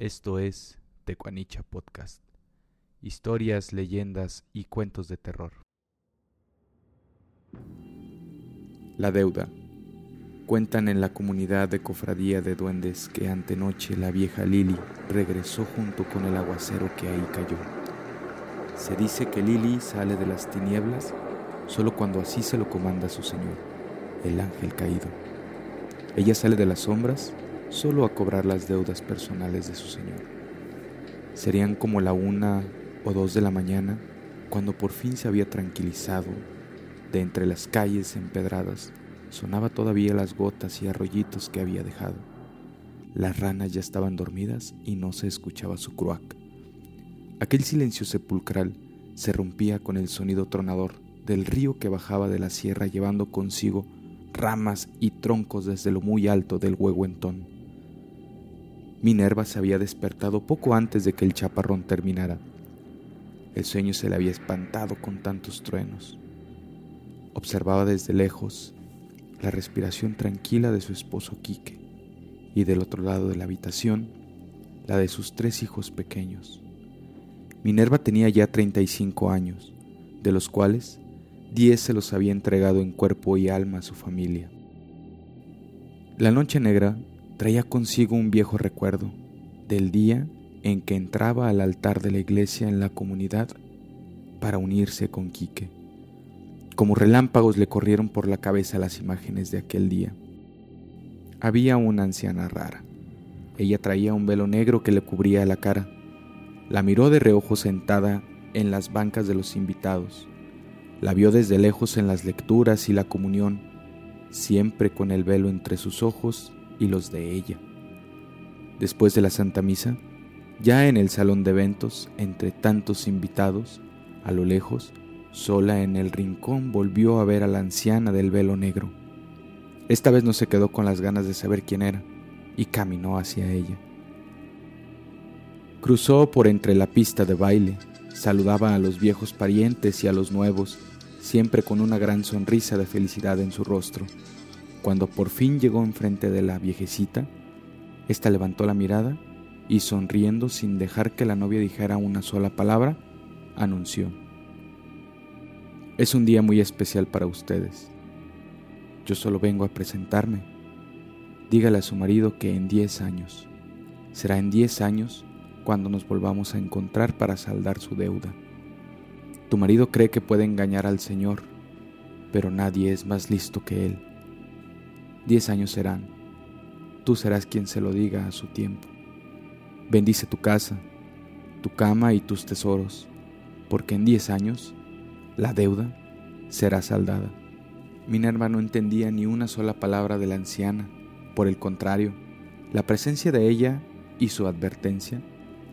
Esto es Tecuanicha Podcast. Historias, leyendas y cuentos de terror. La deuda. Cuentan en la comunidad de cofradía de duendes que antenoche la vieja Lili regresó junto con el aguacero que ahí cayó. Se dice que Lili sale de las tinieblas solo cuando así se lo comanda su señor, el ángel caído. Ella sale de las sombras solo a cobrar las deudas personales de su señor. Serían como la una o dos de la mañana cuando por fin se había tranquilizado. De entre las calles empedradas sonaba todavía las gotas y arroyitos que había dejado. Las ranas ya estaban dormidas y no se escuchaba su cruac. Aquel silencio sepulcral se rompía con el sonido tronador del río que bajaba de la sierra llevando consigo ramas y troncos desde lo muy alto del huehuentón. Minerva se había despertado poco antes de que el chaparrón terminara. El sueño se le había espantado con tantos truenos. Observaba desde lejos la respiración tranquila de su esposo Quique y del otro lado de la habitación la de sus tres hijos pequeños. Minerva tenía ya 35 años, de los cuales 10 se los había entregado en cuerpo y alma a su familia. La noche negra traía consigo un viejo recuerdo del día en que entraba al altar de la iglesia en la comunidad para unirse con Quique. Como relámpagos le corrieron por la cabeza las imágenes de aquel día. Había una anciana rara. Ella traía un velo negro que le cubría la cara. La miró de reojo sentada en las bancas de los invitados. La vio desde lejos en las lecturas y la comunión, siempre con el velo entre sus ojos y los de ella. Después de la Santa Misa, ya en el salón de eventos, entre tantos invitados, a lo lejos, sola en el rincón, volvió a ver a la anciana del velo negro. Esta vez no se quedó con las ganas de saber quién era y caminó hacia ella. Cruzó por entre la pista de baile, saludaba a los viejos parientes y a los nuevos, siempre con una gran sonrisa de felicidad en su rostro. Cuando por fin llegó enfrente de la viejecita, ésta levantó la mirada y sonriendo sin dejar que la novia dijera una sola palabra, anunció. Es un día muy especial para ustedes. Yo solo vengo a presentarme. Dígale a su marido que en diez años, será en diez años cuando nos volvamos a encontrar para saldar su deuda. Tu marido cree que puede engañar al Señor, pero nadie es más listo que él. Diez años serán. Tú serás quien se lo diga a su tiempo. Bendice tu casa, tu cama y tus tesoros, porque en diez años la deuda será saldada. Minerva no entendía ni una sola palabra de la anciana. Por el contrario, la presencia de ella y su advertencia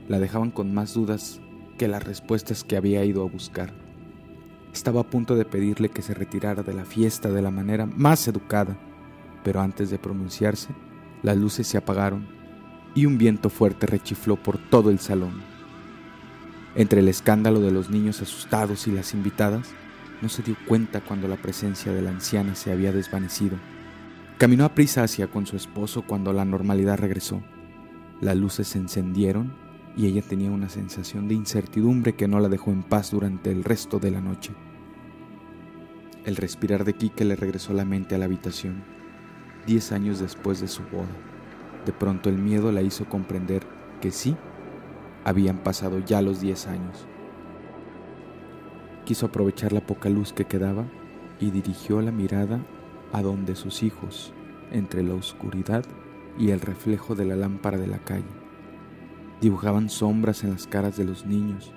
la dejaban con más dudas que las respuestas que había ido a buscar. Estaba a punto de pedirle que se retirara de la fiesta de la manera más educada pero antes de pronunciarse, las luces se apagaron y un viento fuerte rechifló por todo el salón. Entre el escándalo de los niños asustados y las invitadas, no se dio cuenta cuando la presencia de la anciana se había desvanecido. Caminó a prisa hacia con su esposo cuando la normalidad regresó. Las luces se encendieron y ella tenía una sensación de incertidumbre que no la dejó en paz durante el resto de la noche. El respirar de Kike le regresó la mente a la habitación diez años después de su boda. De pronto el miedo la hizo comprender que sí, habían pasado ya los diez años. Quiso aprovechar la poca luz que quedaba y dirigió la mirada a donde sus hijos, entre la oscuridad y el reflejo de la lámpara de la calle, dibujaban sombras en las caras de los niños.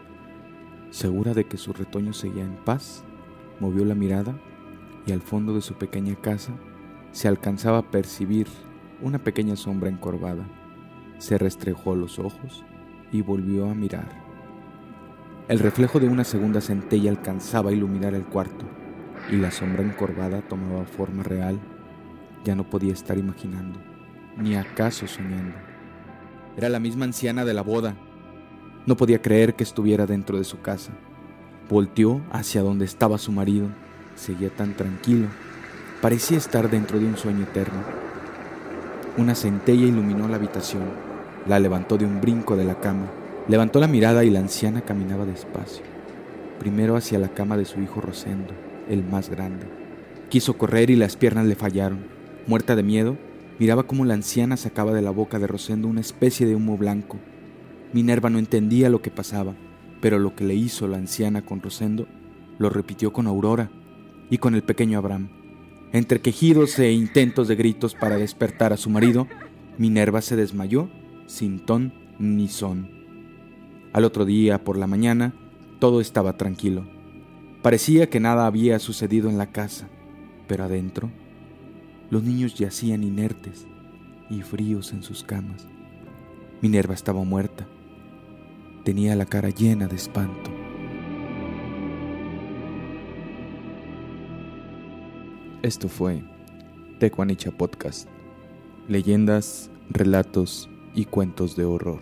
Segura de que su retoño seguía en paz, movió la mirada y al fondo de su pequeña casa se alcanzaba a percibir una pequeña sombra encorvada. Se restrejó los ojos y volvió a mirar. El reflejo de una segunda centella alcanzaba a iluminar el cuarto y la sombra encorvada tomaba forma real. Ya no podía estar imaginando, ni acaso soñando. Era la misma anciana de la boda. No podía creer que estuviera dentro de su casa. Volteó hacia donde estaba su marido. Seguía tan tranquilo Parecía estar dentro de un sueño eterno. Una centella iluminó la habitación La levantó de un brinco de la cama, levantó la mirada y la anciana caminaba despacio, primero hacia la cama de su hijo Rosendo, el más grande. Quiso correr y las piernas le fallaron. Muerta de miedo, miraba cómo la anciana sacaba de la boca de Rosendo una especie de humo blanco. Minerva no entendía lo que pasaba, pero lo que le hizo la anciana con Rosendo lo repitió con Aurora y con el pequeño Abraham. Entre quejidos e intentos de gritos para despertar a su marido, Minerva se desmayó sin ton ni son. Al otro día, por la mañana, todo estaba tranquilo. Parecía que nada había sucedido en la casa, pero adentro, los niños yacían inertes y fríos en sus camas. Minerva estaba muerta. Tenía la cara llena de espanto. Esto fue Tecuanicha Podcast. Leyendas, relatos y cuentos de horror.